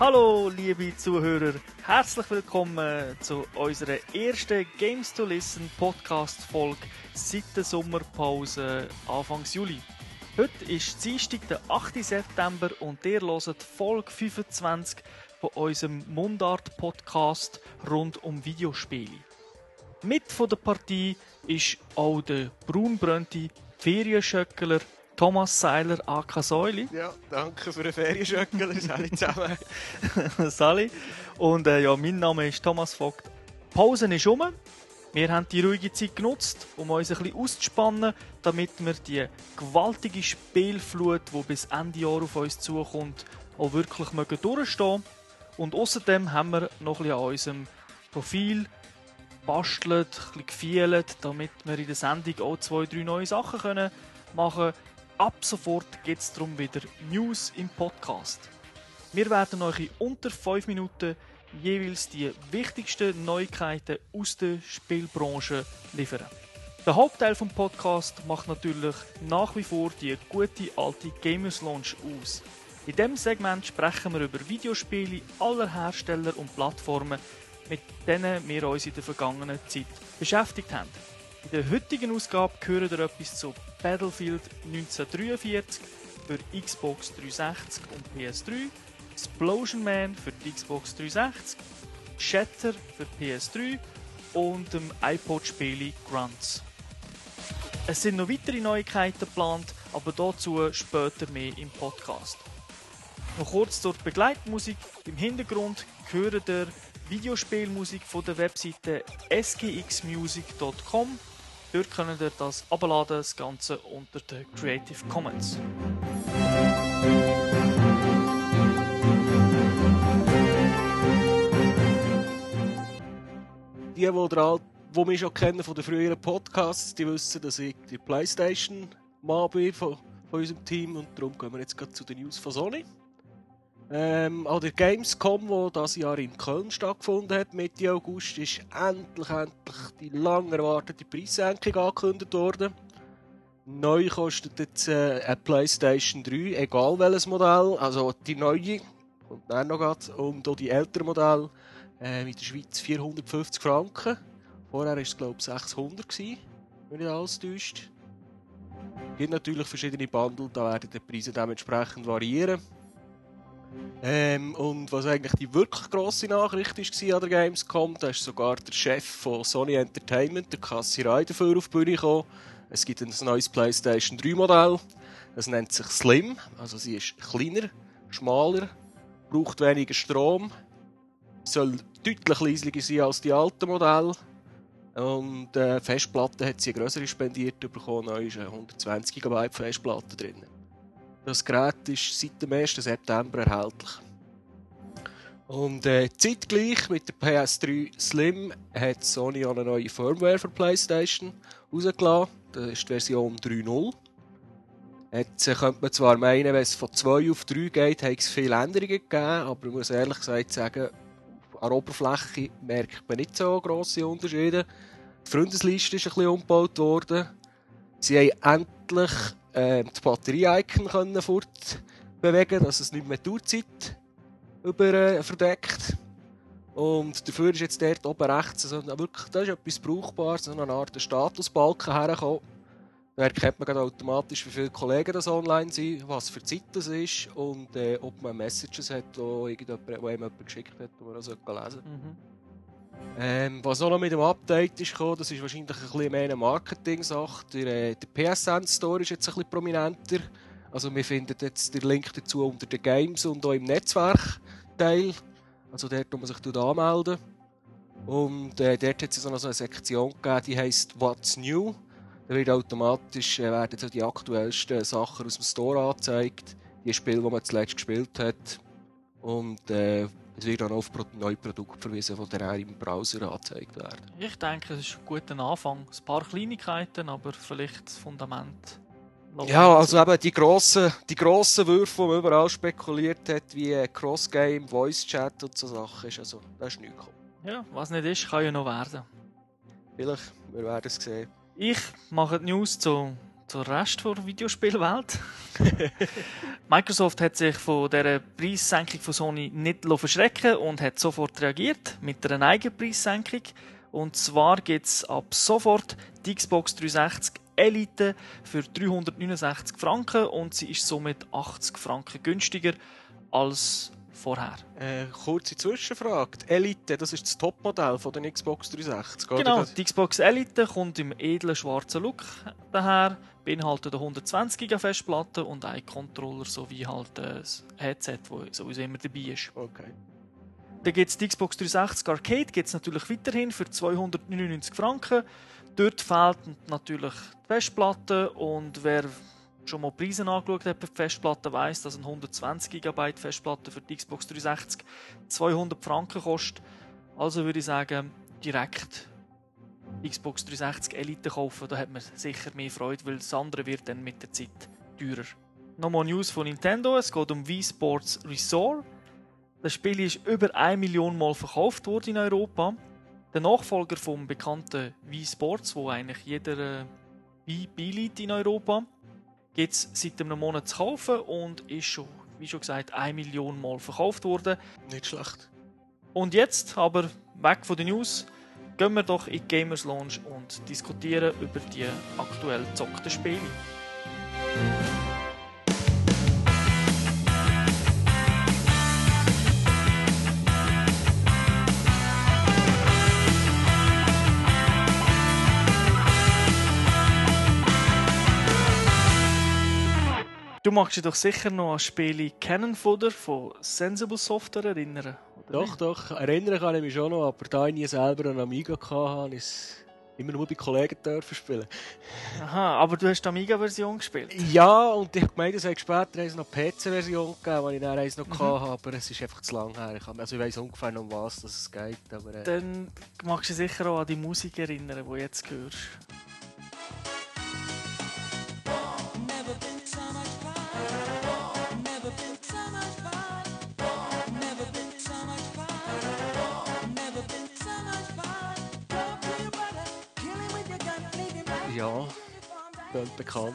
Hallo, liebe Zuhörer, herzlich willkommen zu unserer ersten Games to Listen Podcast Folge seit der Sommerpause Anfang Juli. Heute ist Dienstag, der 8. September und ihr hört Folge 25 von unserem Mundart-Podcast rund um Videospiele. Mit von der Partie ist auch der braunbrönte Ferienschöckler Thomas Seiler AK Säuli. Ja, danke für den Ferienschöckler, Sali zusammen. Sali. Und äh, ja, mein Name ist Thomas Vogt. Die Pause ist um. Wir haben die ruhige Zeit genutzt, um uns ein bisschen auszuspannen, damit wir die gewaltige Spielflut, die bis Ende Jahr auf uns zukommt, auch wirklich mögen durchstehen Und außerdem haben wir noch ein bisschen an unserem Profil bastelt, ein bisschen gefielt, damit wir in der Sendung auch zwei, drei neue Sachen können machen können. Ab sofort geht es darum wieder News im Podcast. Wir werden euch in unter 5 Minuten jeweils die wichtigsten Neuigkeiten aus der Spielbranche liefern. Der Hauptteil vom Podcast macht natürlich nach wie vor die gute alte Gamers Launch aus. In diesem Segment sprechen wir über Videospiele aller Hersteller und Plattformen, mit denen wir uns in der vergangenen Zeit beschäftigt haben. In der heutigen Ausgabe hören ihr etwas zu Battlefield 1943 für Xbox 360 und PS3, Explosion Man für die Xbox 360, Shatter für PS3 und dem iPod-Spiel Grunts. Es sind noch weitere Neuigkeiten geplant, aber dazu später mehr im Podcast. Noch kurz zur Begleitmusik. Im Hintergrund hören der Videospielmusik von der Webseite sgxmusic.com. Dort könnt ihr das abladen, das Ganze unter den Creative Commons. Die, die, der, die mich schon kennen von den früheren Podcasts, die wissen, dass ich die Playstation-Mann bin von, von unserem Team und darum gehen wir jetzt zu den News von Sony. Ähm, an der Gamescom, die das Jahr in Köln stattgefunden hat, Mitte August, ist endlich, endlich die lang erwartete Preissenkung angekündigt worden. Neu kostet jetzt äh, eine PlayStation 3, egal welches Modell, also die neue, kommt dann noch grad, und auch die älteren Modelle, äh, in der Schweiz 450 Franken. Vorher war es, glaube ich, 600 gewesen, wenn nicht alles täuscht. Es gibt natürlich verschiedene Bundle, da werden die Preise dementsprechend variieren. Ähm, und was eigentlich die wirklich grosse Nachricht war an der Gamescom, da ist sogar der Chef von Sony Entertainment, der Cassie Rai, dafür auf die Bühne gekommen. Es gibt ein neues PlayStation 3 Modell. Das nennt sich Slim. Also sie ist kleiner, schmaler, braucht weniger Strom, soll deutlich leislicher sein als die alten Modelle. Und äh, Festplatte hat sie eine größere spendiert bekommen. Neu ist eine 120 GB Festplatte drin. Das Gerät ist seit dem 1. September erhältlich. Und äh, zeitgleich mit der PS3 Slim hat Sony eine neue Firmware für PlayStation rausgelassen. Das ist die Version 3.0. Jetzt äh, könnte man zwar meinen, wenn es von 2 auf 3 geht, hat es viele Änderungen gegeben, aber ich muss ehrlich gesagt sagen, an der Oberfläche merkt man nicht so grosse Unterschiede. Die Freundesliste ist ein bisschen umgebaut worden. Sie haben endlich äh, die Batterie-Icon können fortbewegen, dass es nicht mehr die Uhrzeit über, äh, verdeckt. Und dafür ist jetzt dort oben rechts also wirklich, das ist etwas Brauchbares, so eine Art Statusbalken hergekommen. Da erkennt man automatisch, wie viele Kollegen das online sind, was für Zeit das ist und äh, ob man Messages hat, die wo einem jemand geschickt hat, die man auch lesen sollte. Mhm. Ähm, was auch noch mit dem Update ist gekommen, das ist wahrscheinlich ein bisschen mehr eine Marketing-Sache. Der, äh, der PSN-Store ist jetzt ein bisschen prominenter. Also wir finden jetzt den Link dazu unter den Games und auch im Netzwerkteil. Also dort, wo man sich anmelden Und äh, dort hat es so eine Sektion gegeben, die heisst What's New. Da wird automatisch äh, werden so die aktuellsten Sachen aus dem Store angezeigt. Die Spiele, die man zuletzt gespielt hat. Und äh, es wird dann auf neue Produkte verwiesen, die dann auch im Browser angezeigt werden. Ich denke, es ist ein guter Anfang. Ein paar Kleinigkeiten, aber vielleicht das Fundament. Ja, also eben die grossen, die grossen Würfe, die man überall spekuliert hat, wie Cross-Game, Voice-Chat und so Sachen, ist also, das ist nichts gekommen. Ja, was nicht ist, kann ja noch werden. Vielleicht, wir werden es sehen. Ich mache die News zu zur Rest der Videospielwelt. Microsoft hat sich von dieser Preissenkung von Sony nicht verschrecken und hat sofort reagiert mit einer eigenen Preissenkung. Und zwar gibt es ab sofort die Xbox 360 Elite für 369 Franken und sie ist somit 80 Franken günstiger als vorher. Äh, kurze Zwischenfrage. Die Elite, das ist das Topmodell von der Xbox 360, oder? Genau, die Xbox Elite kommt im edlen schwarzen Look daher, beinhaltet eine 120 GB Festplatte und einen Controller sowie halt äh, das Headset, das sowieso immer dabei ist. Okay. Dann gibt es die Xbox 360 Arcade, gibt es natürlich weiterhin für 299 Franken. Dort fehlt natürlich die Festplatte und wer schon mal Preise angeschaut hat bei der Festplatte weiss, dass eine 120 GB Festplatte für die Xbox 360 200 Franken kostet. Also würde ich sagen, direkt Xbox 360 Elite kaufen, da hat man sicher mehr Freude, weil das andere wird dann mit der Zeit teurer. Nochmal News von Nintendo, es geht um Wii Sports Resort. Das Spiel ist über 1 Million Mal verkauft worden in Europa. Der Nachfolger vom bekannten Wii Sports, wo eigentlich jeder äh, Wii beiliegt in Europa, gibt es seit einem Monat zu kaufen und ist schon, wie schon gesagt, 1 Million Mal verkauft worden. Nicht schlecht. Und jetzt aber weg von den News, gehen wir doch in die Gamers Lounge und diskutieren über die aktuell gezockten Spiele. Du magst dich doch sicher noch an das Spiel Cannon Fodder von Sensible Software erinnern. Doch, doch. Erinnern kann ich mich schon noch, aber da ich nie selber einen Amiga hatte, ist es immer nur bei Kollegen dürfen spielen. Aha, aber du hast die Amiga-Version gespielt. Ja, und ich meine, es hat später noch die PC-Version gegeben, die ich dann eins noch Mhm. hatte, aber es ist einfach zu lang her. Ich, also ich weiss ungefähr noch, um was dass es geht, aber... Äh, Dann magst du dich sicher auch an die Musik erinnern, die du jetzt hörst. Ja, bekannt.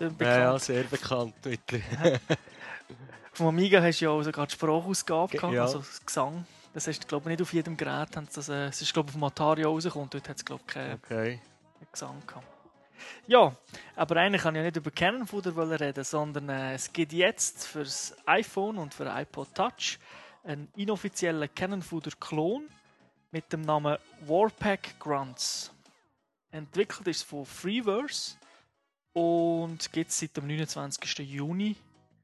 Ja, bekannt. ja, sehr bekannt. mittlerweile. Vom Amiga hast du ja auch sogar die Sprachausgabe Ge- gehabt, ja. also das Gesang. Das hast du, glaube ich, nicht auf jedem Gerät. Das, äh, es ist, glaube ich, auf dem Atari rausgekommen. Dort hat es, glaube ich, keinen Okay. Gesang gehabt. Ja, aber eigentlich kann ich ja nicht über Fodder reden, sondern äh, es gibt jetzt für das iPhone und für iPod Touch einen inoffiziellen Canon Fodder Klon mit dem Namen Warpack Grunts. Entwickelt ist es von Freeverse und gibt es seit dem 29. Juni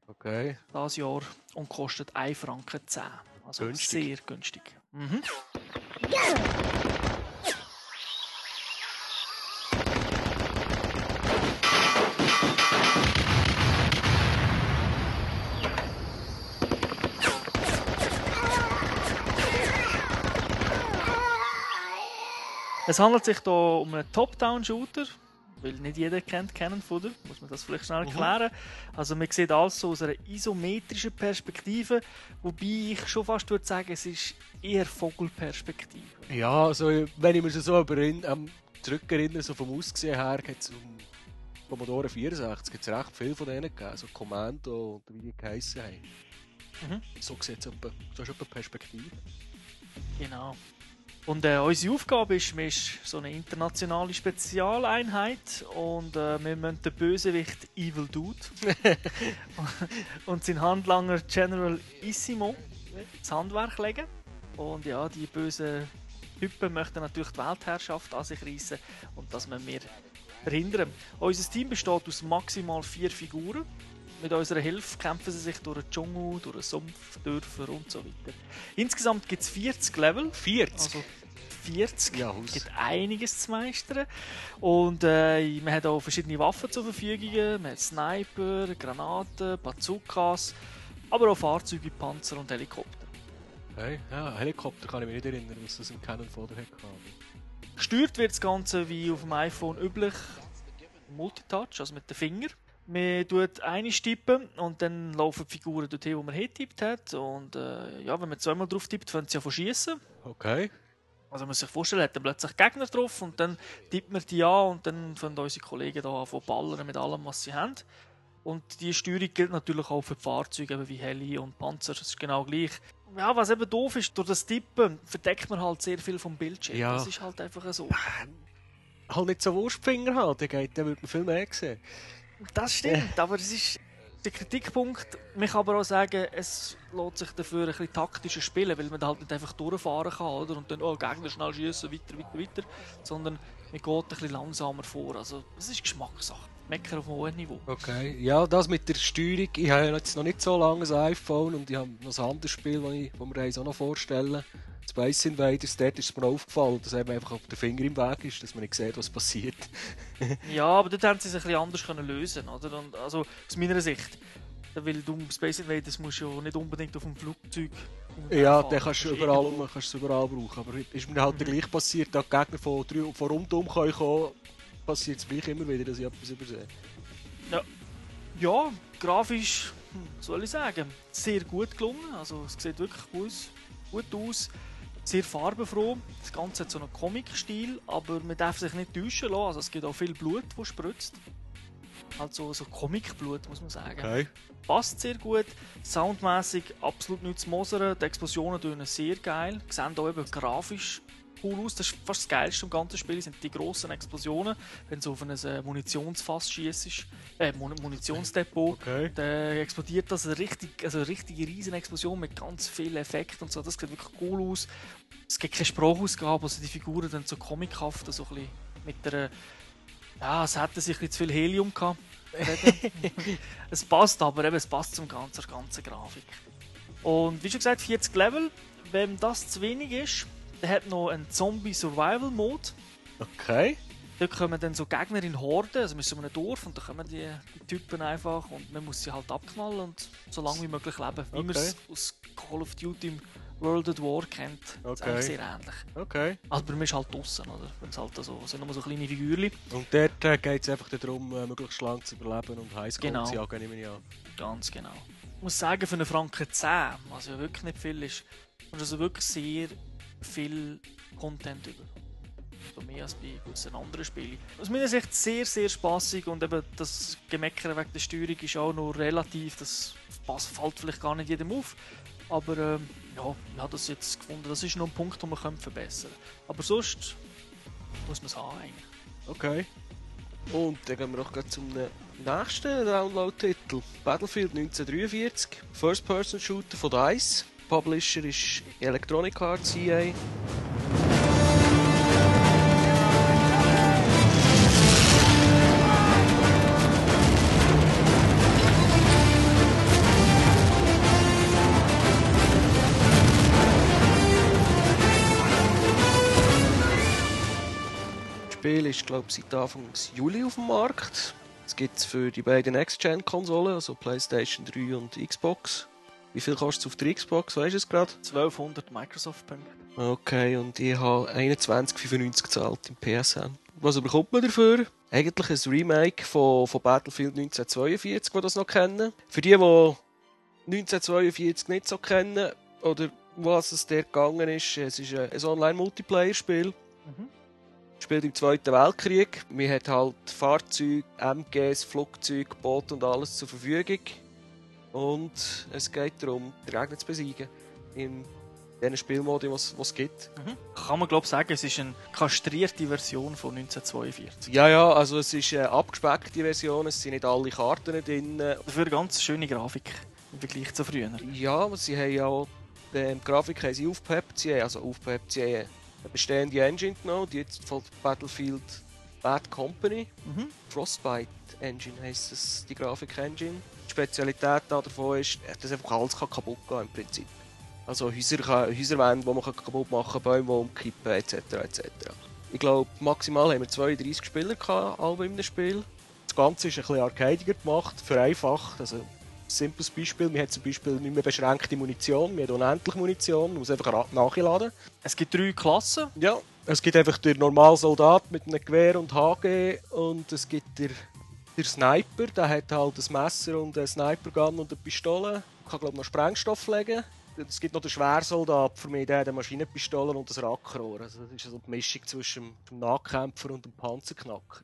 Okay. dieses Jahr und kostet 1 Franken 10. Also Günstig. sehr günstig. Mhm. Es handelt sich hier um einen Top-Down-Shooter, weil nicht jeder kennt Cannon Fodder, muss man das vielleicht schnell erklären. Also man sieht alles so aus einer isometrischen Perspektive, wobei ich schon fast würde sagen, es ist eher Vogelperspektive. Ja, also wenn ich mich so überin- ähm, zurückerinnere, so vom Aussehen her, gibt es um Commodore 64 gibt's recht viel von denen gegeben, also Commando und wie die geheissen haben. Mhm. So sieht es so ist etwa Perspektive. Genau. Und äh, unsere Aufgabe ist, wir ist so eine internationale Spezialeinheit und äh, wir müssen den Bösewicht Evil Dude und seinen Handlanger General Issimo ins Handwerk legen. Und ja, die bösen Typen möchten natürlich die Weltherrschaft an sich reissen und das müssen wir verhindern. Unser Team besteht aus maximal vier Figuren. Mit unserer Hilfe kämpfen sie sich durch den Dschungel, durch den Sumpf, Dörfer und so weiter. Insgesamt gibt es 40 Level. 40? Also 40. Ja, Es gibt einiges zu meistern. Und äh, man hat auch verschiedene Waffen zur Verfügung. Man hat Sniper, Granaten, Bazookas, aber auch Fahrzeuge, Panzer und Helikopter. Okay. Ja, Helikopter kann ich mich nicht erinnern, was das im Canon Fodder hatte. Gesteuert wird das Ganze wie auf dem iPhone üblich Multitouch, also mit den Fingern. Man tut eine tippen und dann laufen die Figuren dorthin, wo man hitippt hat. Und äh, ja, wenn man zweimal drauf tippt, können sie ja verschießen. Okay. Also man muss sich vorstellen, hat dann plötzlich Gegner drauf und dann tippt man die an und dann fangen unsere Kollegen da an ballern mit allem, was sie haben. Und die Steuerung gilt natürlich auch für die Fahrzeuge eben wie Heli und Panzer, das ist genau gleich. Ja, was eben doof ist, durch das Tippen verdeckt man halt sehr viel vom Bildschirm. Ja. Das ist halt einfach so. Halt nicht so Wurstfinger geht, dann würde man viel mehr sehen. Das stimmt, aber es ist der Kritikpunkt. Man kann aber auch sagen, es lohnt sich dafür ein bisschen taktischer spielen, weil man halt nicht einfach durchfahren kann oder? und dann oh, Gegner schnell schießen, weiter, weiter, weiter, sondern man geht ein bisschen langsamer vor. Also es ist Geschmackssache. Mecker auf hohen Niveau. Okay, ja, das mit der Steuerung. Ich habe jetzt noch nicht so lange ein iPhone und ich habe noch ein anderes Spiel, das, ich, das wir uns auch noch vorstellen. Space Invaders, dort ist es mir aufgefallen, dass eben einfach auf der Finger im Weg ist, dass man nicht sieht, was passiert. Ja, aber dort haben sie es ein bisschen anders können lösen oder? Und also aus meiner Sicht. Weil du Space Invaders musst ja nicht unbedingt auf dem Flugzeug. Ja, den kannst du überall, man kannst es überall brauchen. Aber ist mir halt gleich passiert, dass die Gegner von, drei- von rundum können kommen, passiert es gleich immer wieder, dass ich etwas übersehe. Ja, grafisch, hm, soll ich sagen, sehr gut gelungen. Also es sieht wirklich gut, gut aus. Sehr farbenfroh. Das Ganze hat so einen Comic-Stil, aber man darf sich nicht täuschen lassen. Also es gibt auch viel Blut, das spritzt. Also so Comic-Blut, muss man sagen. Okay. Passt sehr gut. Soundmäßig absolut nichts zu mosern. Die Explosionen tönen sehr geil. Sehen auch eben grafisch cool aus. Das ist fast das Geilste im ganzen Spiel, sind die grossen Explosionen. Wenn du auf ein äh, Munitionsfass schießt, äh, Mun Munitionsdepot, Okay. dann explodiert das eine richtig, also eine richtige riesen Explosion mit ganz vielen Effekten und so. Das sieht wirklich cool aus. Es gibt keine Sprachausgabe, also die Figuren dann so comichaft, so ein bisschen mit der ja, es hätte sich ein zu viel Helium gehabt. es passt aber, eben, es passt zum ganzen, zur ganzen Grafik. Und wie schon gesagt, 40 Level. Wenn das zu wenig ist, der hat noch einen Zombie-Survival-Mode. Okay. Da kommen dann so Gegner in Horden, also wir sind in einem Dorf und da kommen die, die Typen einfach und man muss sie halt abknallen und so lange wie möglich leben. Wie man Okay. es aus Call of Duty im World at War kennt. Das ist Okay. eigentlich sehr ähnlich. Okay. Also mir ist halt draussen, oder? Wenn es halt so, es sind nur so kleine Figürchen. Und dort äh, geht es einfach darum, äh, möglichst lang zu überleben und Highscore Genau. zu jagen, nehme ich an. Ganz genau. Ich muss sagen, für einen Franken 10, was ja wirklich nicht viel ist, du also wirklich sehr viel Content über. So mehr als bei gewissen anderen Spielen. Aus meiner Sicht sehr, sehr spaßig und eben das Gemeckern wegen der Steuerung ist auch noch relativ, das fällt vielleicht gar nicht jedem auf. Aber ähm, ja, ich habe das jetzt gefunden, das ist noch ein Punkt, den man verbessern könnte. Aber sonst muss man es haben eigentlich. Okay. Und dann gehen wir gleich zum nächsten Download-Titel. Battlefield 1943, First-Person-Shooter von DICE. Publisher ist Electronic Arts EA. Das Spiel ist, glaube ich, seit Anfang Juli auf dem Markt. Es gibt es für die beiden Next-Gen-Konsolen, also PlayStation 3 und Xbox. Wie viel kostet es auf der Xbox? Weißt du es gerade? 1200 Microsoft-Punkte. Okay, und ich habe 21,95 gezahlt im PSN. Was bekommt man dafür? Eigentlich ein Remake von, von Battlefield 1942, die das noch kennen. Für die, die 1942 nicht so kennen, oder was es dort gegangen ist, es ist ein, ein Online-Multiplayer-Spiel. Mhm. Spielt im Zweiten Weltkrieg. Man hat halt Fahrzeuge, MGs, Flugzeuge, Boote und alles zur Verfügung. Und es geht darum, den Gegner zu besiegen. In diesen Spielmodi, die es gibt. Mhm. Kann man glaube sagen, es ist eine kastrierte Version von 1942. Ja, ja, also es ist eine abgespeckte Version, es sind nicht alle Karten drin. Dafür eine ganz schöne Grafik im Vergleich zu früher. Ja, sie haben ja auch die ähm, Grafik haben sie aufgepeppt, sie haben, also aufgepeppt, sie haben eine bestehende Engine genommen, die jetzt von Battlefield Bad Company, Mhm. Frostbite Engine heisst das, die Grafik-Engine. Die Spezialität da davon ist, dass einfach alles kann kaputt gehen im Prinzip. Also Häuser, kann- Häuserwände, die man kann kaputt machen kann, Bäume, die umkippen, etc. etc. Ich glaube, maximal haben wir 32 Spieler gehabt, alle in einem Spiel. Das Ganze ist ein bisschen arcadiger gemacht, vereinfacht. Also, ein simples Beispiel, wir haben zum Beispiel nicht mehr beschränkte Munition, wir haben unendlich Munition, man muss einfach nachladen. Es gibt drei Klassen. Ja, es gibt einfach den normalen Soldat mit einem Gewehr und HG und es gibt der, der Sniper, der hat halt ein Messer und eine Snipergun und eine Pistole. Kann glaube noch Sprengstoff legen. es gibt noch den Schwersoldat, für mich der, der Maschinenpistole und das Rackrohr. Also das ist so die Mischung zwischen dem Nahkämpfer und dem Panzerknacker.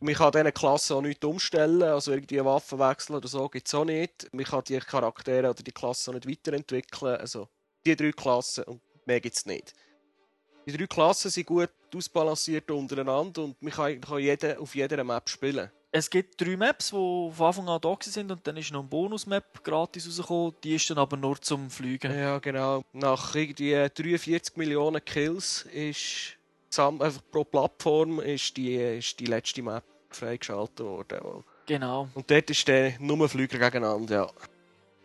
Man kann diese Klasse auch nicht umstellen, also irgendwie Waffenwechsel oder so gibt es auch nicht. Man kann die Charaktere oder die Klasse auch nicht weiterentwickeln. Also die drei Klassen und mehr gibt es nicht. Die drei Klassen sind gut ausbalanciert untereinander und man kann, kann jeden auf jeder Map spielen. Es gibt drei Maps, die von Anfang an da sind und dann ist noch eine Bonus-Map gratis rausgekommen. Die ist dann aber nur zum Fliegen. Ja, genau. Nach irgendwie 43 Millionen Kills ist einfach pro Plattform ist die, ist die letzte Map freigeschaltet worden. Genau. Und dort ist der nur Flüger gegeneinander, ja.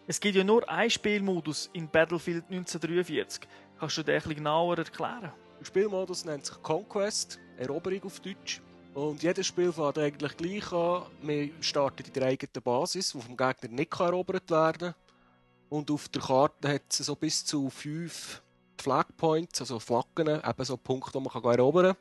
Es gibt ja nur einen Spielmodus in Battlefield 1943. Kannst du den ein bisschen genauer erklären? Der Spielmodus nennt sich Conquest, Eroberung auf Deutsch. Und jedes Spiel fängt eigentlich gleich an. Wir starten in der eigenen Basis, die vom Gegner nicht erobert werden kann. Und auf der Karte hat es so bis zu fünf Flagpoints, also Flaggen, eben so Punkte, die man erobern kann.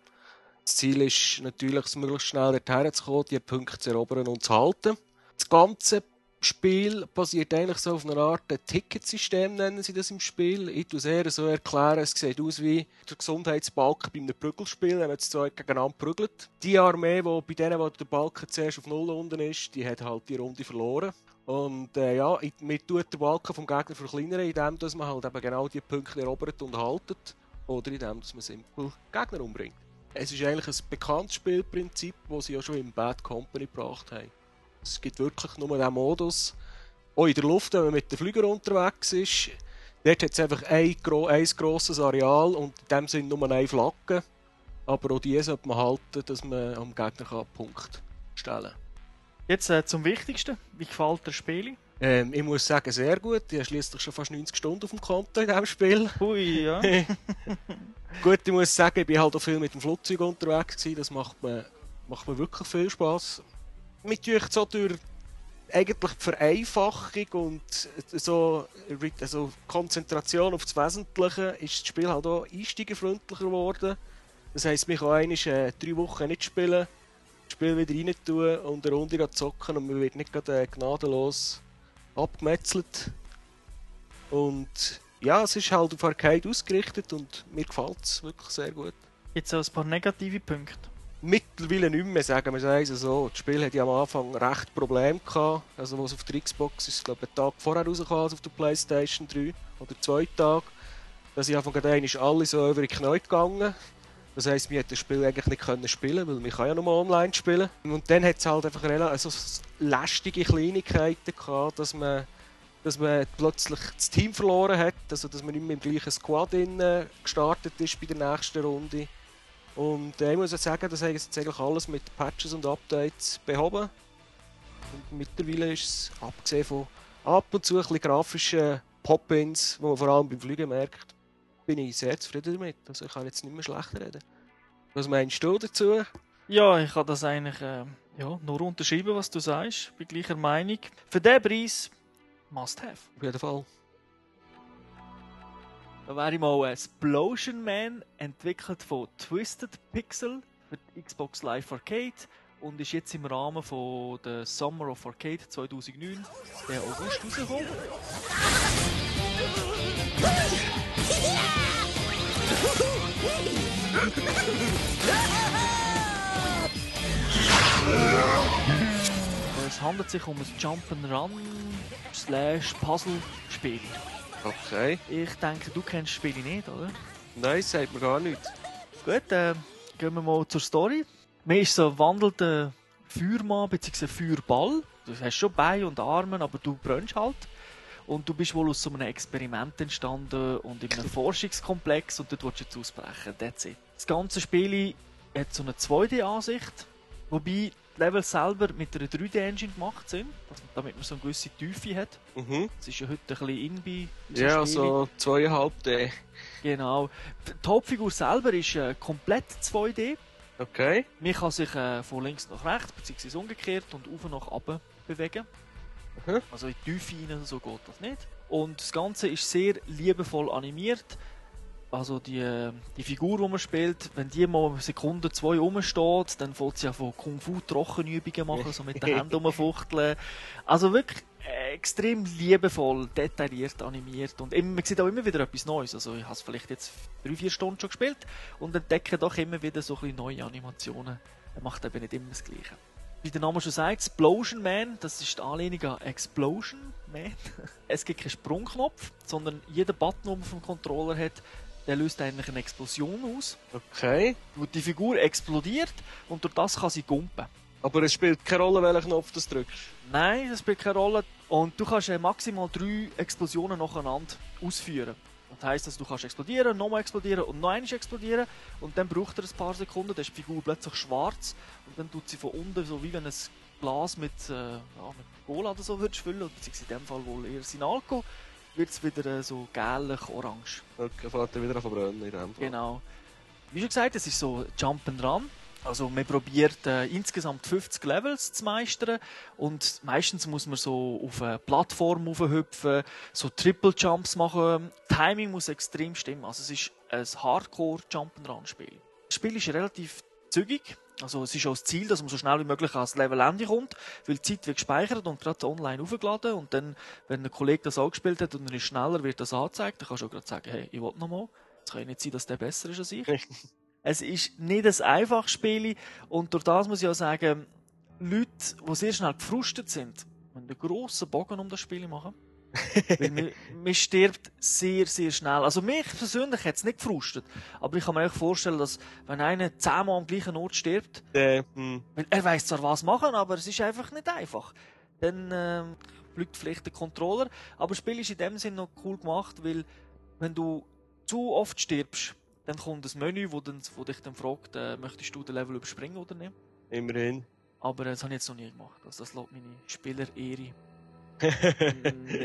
Das Ziel ist natürlich, möglichst schnell dorthin zu kommen, diese Punkte zu erobern und zu halten. Das ganze Spiel basiert eigentlich so auf einer Art Ticketsystem, nennen sie das im Spiel. Ich tue es eher so erklären, es sieht aus wie der Gesundheitsbalken bei einem Prügelspiel, wenn man zwei gegeneinander prügelt. Die Armee, die bei denen, wo der Balken zuerst auf Null unten ist, die hat halt die Runde verloren. Und äh, ja, man tut den Balken vom Gegner verkleinern, indem dass man halt eben genau die Punkte erobert und haltet. Oder indem dass man simpel Gegner umbringt. Es ist eigentlich ein bekanntes Spielprinzip, das sie ja schon im Bad Company gebracht haben. Es gibt wirklich nur diesen Modus. Auch in der Luft, wenn man mit den Flügern unterwegs ist, dort hat es einfach ein, gro ein grosses Areal und in dem sind nur eine Flagge. Aber auch die sollte man halten, dass man am Gegner einen Punkt stellen kann. Jetzt äh, zum Wichtigsten. Wie gefällt dir das Spiel? Ähm, ich muss sagen, sehr gut. Ich habe schließlich schon fast 90 Stunden auf dem Konto in diesem Spiel. Hui, ja. gut, ich muss sagen, ich bin halt auch viel mit dem Flugzeug unterwegs gewesen. Das macht mir, macht mir wirklich viel Spaß. Mit so durch eigentlich die Vereinfachung und so also Konzentration auf das Wesentliche ist das Spiel halt auch einsteigerfreundlicher geworden. Das heisst, man kann einmal äh, drei Wochen nicht spielen, das Spiel wieder rein tun und eine Runde zocken und man wird nicht gerade äh, gnadenlos abgemetzelt. Und ja, es ist halt auf Arcade ausgerichtet und mir gefällt es wirklich sehr gut. Jetzt auch ein paar negative Punkte. Mittlerweile nicht mehr, sagen wir es so. Das Spiel hatte ja am Anfang recht Probleme gehabt. Also, was auf der Xbox ist, glaube ich, einen Tag vorher rauskam als auf der Playstation 3 oder zwei Tage. Da sind einfach gerade ist alles so über die Knie gegangen. Das heisst, wir hätten das Spiel eigentlich nicht können spielen weil wir ja nur online spielen. Und dann hat es halt einfach also lästige Kleinigkeiten gehabt, dass man, dass man plötzlich das Team verloren hat, also dass man nicht mehr im gleichen Squad gestartet ist bei der nächsten Runde. Und äh, ich muss jetzt sagen, das haben jetzt eigentlich alles mit Patches und Updates behoben. Und mittlerweile ist es, abgesehen von ab und zu ein bisschen grafischen Pop-Ins, die man vor allem beim Fliegen merkt, bin ich sehr zufrieden damit. Also ich kann jetzt nicht mehr schlecht reden. Was meinst du dazu? Ja, ich kann das eigentlich äh, ja, nur unterschreiben, was du sagst. Bin gleicher Meinung. Für diesen Preis must have. Auf jeden Fall. Da wäre ich mal Explosion Man, entwickelt von Twisted Pixel für die Xbox Live Arcade und ist jetzt im Rahmen von der Summer of Arcade 2009 der August rausgekommen. Es handelt sich um ein Jump'n'Run slash Puzzle-Spiel. Okay. Ich denke, du kennst das Spiel nicht, oder? Nein, sagt mir gar nichts. Gut, äh, gehen wir mal zur Story. Man ist so ein wandelnder Feuermann bzw. Feuerball. Du hast schon Beine und Arme, aber du brennst halt. Und du bist wohl aus so einem Experiment entstanden und in einem Forschungskomplex und dort willst du jetzt ausbrechen. That's it. Das ganze Spiel hat so eine 2D-Ansicht, wobei Level selber mit einer 3D-Engine gemacht sind, damit man so eine gewisse Tiefe hat. Mhm. Das ist ja heute ein bisschen in bei so Ja, so zweieinhalb D. Genau. Die Hauptfigur selber ist äh, komplett 2D. Okay. Man kann sich äh, von links nach rechts bzw. umgekehrt und auf und nach unten bewegen. Mhm. Also in die Tiefe rein, so geht das nicht. Und das Ganze ist sehr liebevoll animiert. Also die, die Figur, die man spielt, wenn die mal Sekunde zwei rumsteht, dann fängt sie ja von Kung Fu Trockenübungen machen, so mit den Händen rumfuchteln. Also wirklich, extrem liebevoll, detailliert animiert und immer, man sieht auch immer wieder etwas Neues. Also ich habe es vielleicht jetzt drei, vier Stunden schon gespielt und entdecke doch immer wieder so ein neue Animationen. Er macht eben nicht immer das Gleiche. Wie der Name schon sagt, Explosion Man, das ist die Anlehnung an Explosion Man. Es gibt keinen Sprungknopf, sondern jeder Button, den man vom Controller hat, der löst eigentlich eine Explosion aus, Okay. wo die Figur explodiert und durch das kann sie gumpen. Aber es spielt keine Rolle, welchen Knopf du drückst. Nein, das spielt keine Rolle. Und du kannst äh, maximal drei Explosionen nacheinander ausführen. Das heisst, dass du kannst explodieren, nochmal explodieren und noch einmal explodieren. Und dann braucht er ein paar Sekunden, dann ist die Figur plötzlich schwarz. Und dann tut sie von unten, so wie wenn ein Glas mit, äh, ja, mit Cola oder so würdest füllen, beziehungsweise in dem Fall wohl eher Sinalco, wird es wieder äh, so gelblich-orange. Okay, fährt er wieder an verbrennen in dem Fall. Genau. Wie schon gesagt, es ist so Jump'n'Run. Also man probiert äh, insgesamt 50 Levels zu meistern und meistens muss man so auf eine Plattform hüpfen, so Triple Jumps machen. Timing muss extrem stimmen. Also es ist ein Hardcore Jump'n'Run Spiel. Das Spiel ist relativ zügig. Also es ist auch das Ziel, dass man so schnell wie möglich ans Levelende kommt, weil die Zeit wird gespeichert und gerade online aufgeladen und dann, wenn ein Kollege das auch gespielt hat und er ist schneller, wird das angezeigt, dann kannst du auch gerade sagen, hey, ich will noch mal. Es kann ja nicht sein, dass der besser ist als ich. Es ist nicht ein einfaches Spiel und durch das muss ich auch sagen, Leute, die sehr schnell gefrustet sind, müssen einen grossen Bogen um das Spiel machen. Man, man stirbt sehr, sehr schnell. Also mich persönlich hat es nicht gefrustet. Aber ich kann mir auch vorstellen, dass wenn einer zehnmal am gleichen Ort stirbt, Äh, hm. weil er weiß zwar was machen, aber es ist einfach nicht einfach. Dann ähm, fliegt vielleicht der Controller. Aber das Spiel ist in dem Sinne noch cool gemacht, weil wenn du zu oft stirbst, dann kommt ein Menü, wo, dann, wo dich dann fragt, äh, möchtest du den Level überspringen oder nicht. Immerhin. Aber äh, das habe ich jetzt noch nie gemacht. Also das lässt meine Spieler-Ehre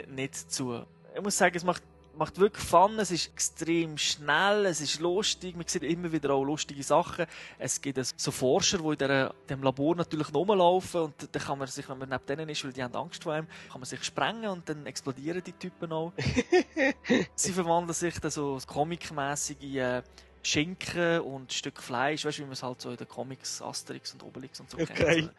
nicht zu. Ich muss sagen, es macht, macht wirklich Fun, es ist extrem schnell, es ist lustig, man sieht immer wieder auch lustige Sachen. Es gibt so Forscher, die in der, dem Labor natürlich rumlaufen und dann kann man sich, wenn man neben denen ist, weil die haben Angst vor einem, kann man sich sprengen und dann explodieren die Typen auch. Sie verwandeln sich dann so comic-mässige äh, Schinken und Stück Fleisch, weißt du, wie man es halt so in den Comics Asterix und Obelix und so Okay. kennt.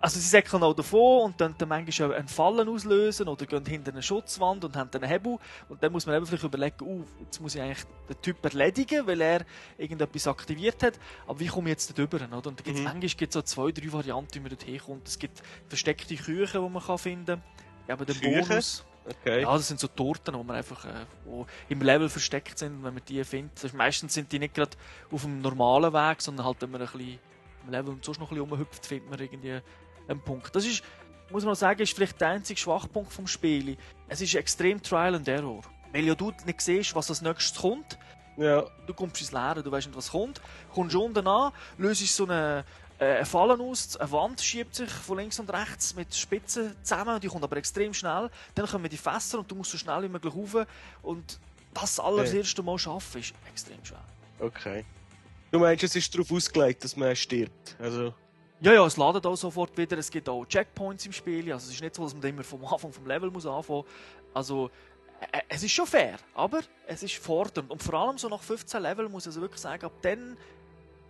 Also sie säckeln auch davon und dann, dann manchmal einen Fallen auslösen oder gehen hinter eine Schutzwand und haben dann einen Hebel und dann muss man eben vielleicht überlegen, uh, jetzt muss ich eigentlich den Typ erledigen, weil er irgendetwas aktiviert hat, aber wie komme ich jetzt darüber, oder? Und da gibt's, Mhm. manchmal gibt es so zwei, drei Varianten, wie man dort herkommt. Es gibt versteckte Küchen, die man kann finden kann. Aber den Küchen? Bonus... Okay. Ja, das sind so Torten, die man einfach äh, wo im Level versteckt sind, wenn man die findet. Ist, meistens sind die nicht gerade auf dem normalen Weg, sondern halt, wenn man ein bisschen im Level und sonst noch ein bisschen rumhüpft, findet man irgendwie einen Punkt. Das ist, muss man sagen, ist vielleicht der einzige Schwachpunkt vom Spiel. Es ist extrem Trial and Error. Weil ja du nicht siehst, was als nächstes kommt. Ja. Du kommst ins Leere, du weißt nicht, was kommt. Kommst unten an, löst so eine, äh, eine Fallen aus, eine Wand schiebt sich von links und rechts mit Spitzen zusammen, die kommt aber extrem schnell. Dann kommen die Fässer und du musst so schnell wie möglich rauf. Und das alles Ja. erste Mal schaffen ist extrem schwer. Okay. Du meinst, es ist darauf ausgelegt, dass man stirbt. Also, Ja, ja, es ladet auch sofort wieder. Es gibt auch Checkpoints im Spiel. Also es ist nicht so, dass man immer vom Anfang vom Level muss anfangen. Also äh, es ist schon fair, aber es ist fordernd. Und vor allem so nach 15 Level muss ich also wirklich sagen, ab dann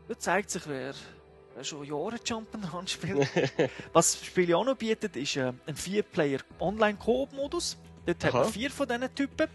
da zeigt sich, wer schon Jahre Jump'n'Run spielt. Was das Spiel auch noch bietet, ist äh, ein 4-Player Online-Koop-Modus. Dort hat Aha. man vier von diesen Typen.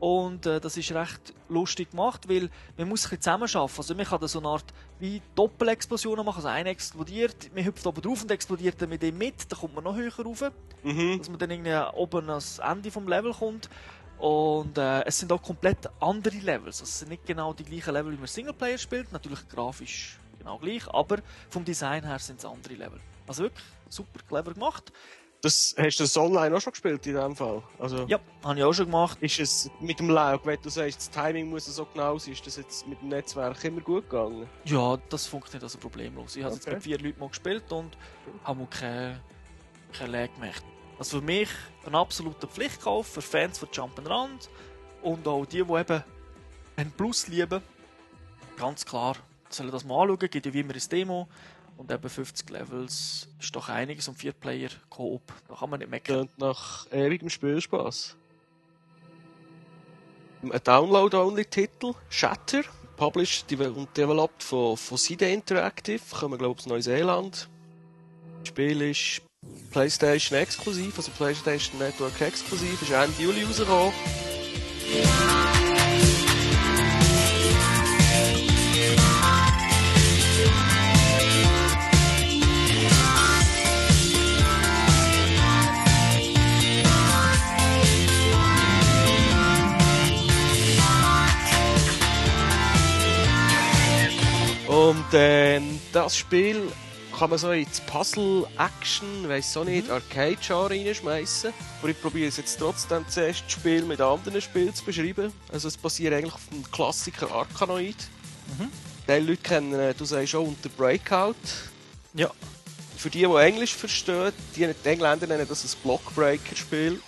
Und äh, das ist recht lustig gemacht, weil man muss ein bisschen zusammenarbeiten. Also man kann da so eine Art wie Doppelexplosionen machen. Also einer explodiert, man hüpft oben drauf und explodiert dann mit dem mit, dann kommt man noch höher rauf, mhm. dass man dann irgendwie oben ans Ende vom Level kommt. Und äh, es sind auch komplett andere Levels. Also es sind nicht genau die gleichen Level, wie man Singleplayer spielt. Natürlich grafisch genau gleich, aber vom Design her sind es andere Level. Also wirklich super clever gemacht. Das, hast du das online auch schon gespielt in dem Fall? Also, Ja, habe ich auch schon gemacht. Ist es mit dem Laug, wenn du sagst, das Timing muss so genau sein, ist das jetzt mit dem Netzwerk immer gut gegangen? Ja, das funktioniert also problemlos. Ich habe jetzt mit vier Leuten mal gespielt und habe mal keine, keine Lag gemacht. Also für mich ein absoluter Pflichtkauf für Fans von Jump'n'Run und auch die, die eben einen Plus lieben. Ganz klar, sollen das mal anschauen, gibt ja wie immer ein Demo. Und eben 50 Levels ist doch einiges und 4 Player Coop. Da kann man nicht meckern. Klingt nach ewigem Spielspaß. Ein Download-Only-Titel, Shatter, published und developed von, von Side Interactive, kommen glaube ich aus Neuseeland. Das Spiel ist PlayStation exklusiv, also PlayStation Network exklusiv, ist Ende Juli rausgekommen. Und ähm, das Spiel kann man so ins Puzzle, Action, weiss auch nicht, Arcade-Genre reinschmeißen. Aber ich probiere es jetzt trotzdem zuerst das Spiel mit anderen Spielen zu beschreiben. Also es basiert eigentlich auf dem Klassiker Arkanoid. Mhm. Die Leute kennen, äh, du sagst auch unter Breakout. Ja. Für die, die Englisch verstehen, die, die Engländer nennen das ein Blockbreaker-Spiel.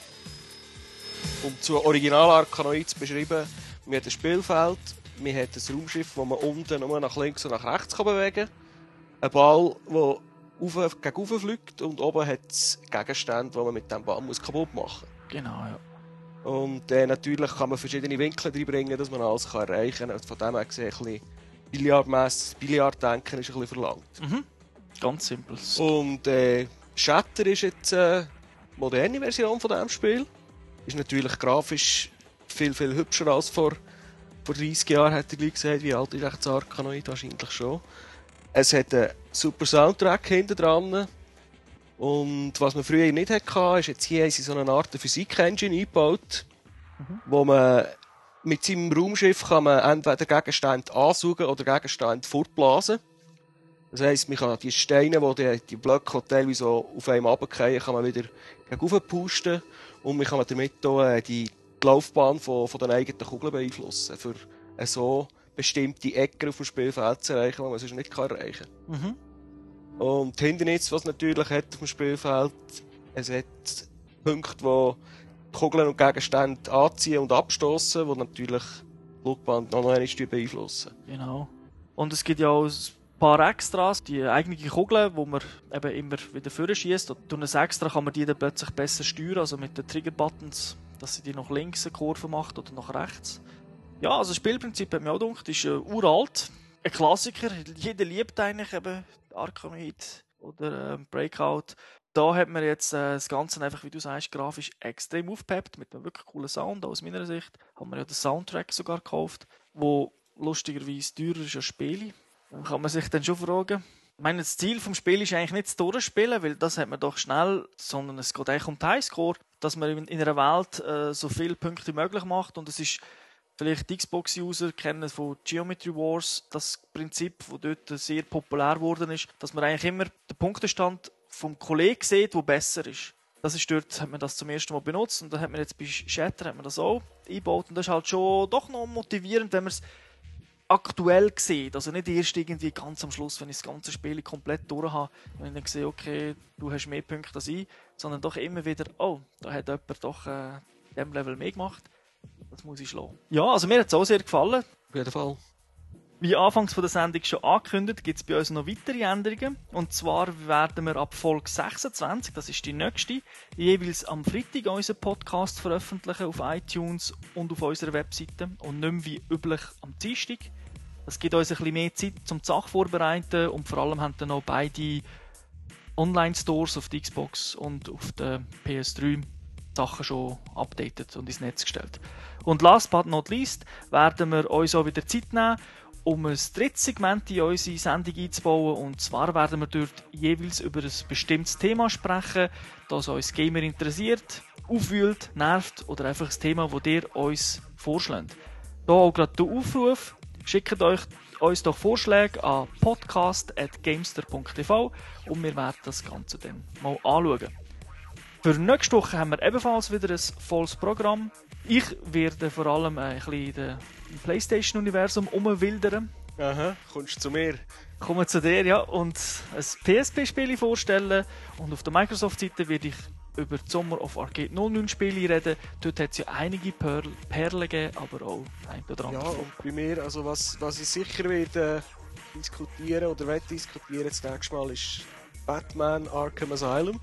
Um zu Original Arkanoid zu beschreiben, man hat ein Spielfeld, man hat ein Raumschiff, das man unten nur nach links und nach rechts kann bewegen kann. Ein Ball, der auf, gegen oben fliegt und oben hat es Gegenstände, die man mit diesem Ball muss kaputt machen Genau, ja. muss. Und äh, natürlich kann man verschiedene Winkel reinbringen, dass man alles kann erreichen kann. Und Von dem her gesehen, ein bisschen Billiardmässig, Billiarddenken ist ein bisschen verlangt. Mhm. Ganz simpel. Und äh, Shatter ist jetzt eine moderne Version von diesem Spiel. Ist natürlich grafisch viel, viel hübscher als vor, vor 30 Jahren, hat er gleich gesagt. Wie alt ist echt das Arkanoid? Wahrscheinlich schon. Es hat einen super Soundtrack hinter dran. Und was man früher nicht hatte, ist jetzt hier haben sie so eine Art Physik-Engine eingebaut, wo man mit seinem Raumschiff kann man entweder Gegenstände ansaugen oder Gegenstände fortblasen. Das heisst, man kann die Steine, die, die, die Blöcke teilweise so auf einem runterfallen, kann man wieder pusten und man kann damit auch, äh, die, die Laufbahn von, von den eigenen Kugeln beeinflussen, für so bestimmte Ecken auf dem Spielfeld zu erreichen, die man sonst nicht kann erreichen kann. Mhm. Und die Hindernis, was es natürlich hat auf dem Spielfeld, es hat Punkte, wo die Kugeln und Gegenstände anziehen und abstoßen, die natürlich die Flugbahn noch einmal beeinflussen. Genau. Und es gibt ja auch ein paar Extras, die eigene Kugeln, wo man eben immer wieder vorschießt. Und durch ein Extra kann man die dann plötzlich besser steuern, also mit den Trigger-Buttons, dass sie die nach links eine Kurve macht oder nach rechts. Ja, also das Spielprinzip hat mir auch gedacht, ist äh, uralt, ein Klassiker. Jeder liebt eigentlich eben Arkanoid oder ähm, Breakout. Da hat man jetzt äh, das Ganze einfach, wie du sagst, grafisch extrem aufgepeppt, mit einem wirklich coolen Sound. Aus meiner Sicht haben wir ja den Soundtrack sogar gekauft, wo lustigerweise teurer ist als Spiele. Dann kann man sich dann schon fragen, ich meine, das Ziel vom Spiel ist eigentlich nicht das Durchspielen, weil das hat man doch schnell, sondern es geht eigentlich um den Highscore, dass man in in einer Welt äh, so viele Punkte möglich macht und es ist vielleicht Xbox-User kennen von Geometry Wars das Prinzip, das dort sehr populär geworden ist, dass man eigentlich immer den Punktestand vom Kollegen sieht, der besser ist. Das ist dort, hat man das zum ersten Mal benutzt und dann hat man jetzt bei Shatter hat man das auch eingebaut und das ist halt schon doch noch motivierend, wenn man es aktuell sieht. Also nicht erst irgendwie ganz am Schluss, wenn ich das ganze Spiel komplett durch habe, wenn ich dann sehe, okay, du hast mehr Punkte als ich, sondern doch immer wieder, oh, da hat jemand doch äh, in diesem Level mehr gemacht. Das muss ich schlagen. Ja, also mir hat es auch sehr gefallen. Auf jeden Fall. Wie anfangs von der Sendung schon angekündigt, gibt es bei uns noch weitere Änderungen. Und zwar werden wir ab Folge 26, das ist die nächste, jeweils am Freitag unseren Podcast veröffentlichen auf iTunes und auf unserer Webseite und nicht mehr wie üblich am Dienstag. Das gibt uns ein bisschen mehr Zeit zum die Sache vorbereiten und vor allem haben dann noch beide Online-Stores auf der Xbox und auf der PS3 Sachen schon updated und ins Netz gestellt. Und last but not least werden wir uns auch wieder Zeit nehmen, um ein drittes Segment in unsere Sendung einzubauen. Und zwar werden wir dort jeweils über ein bestimmtes Thema sprechen, das uns Gamer interessiert, aufwühlt, nervt oder einfach ein Thema, das ihr uns vorschlägt. Hier auch gerade der Aufruf, schickt euch uns doch Vorschläge an podcast.gamester.tv und wir werden das Ganze dann mal anschauen. Für nächste Woche haben wir ebenfalls wieder ein volles Programm. Ich werde vor allem ein bisschen im PlayStation-Universum umwildern. Aha, kommst du zu mir? Komme zu dir, ja, und ein PSP-Spiel vorstellen. Und auf der Microsoft-Seite werde ich über die Sommer of Arcade 09 Spiele reden. Dort hat es ja einige Perl Perlen gegeben, aber auch ein oder Ja, andere. und bei mir, also was, was ich sicher werde äh, diskutieren oder werde diskutieren das nächste Mal ist Batman Arkham Asylum,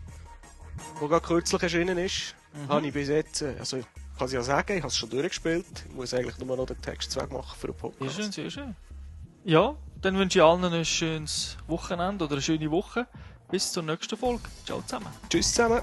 wo gerade kürzlich erschienen ist. Habe ich bis jetzt, äh, also ich kann es ja sagen, ich habe es schon durchgespielt. Ich muss eigentlich nur noch den Text wegmachen für den Sehr Podcast. schön, sehr schön. Ja, dann wünsche ich allen ein schönes Wochenende oder eine schöne Woche. Bis zur nächsten Folge. Ciao zusammen. Tschüss zusammen.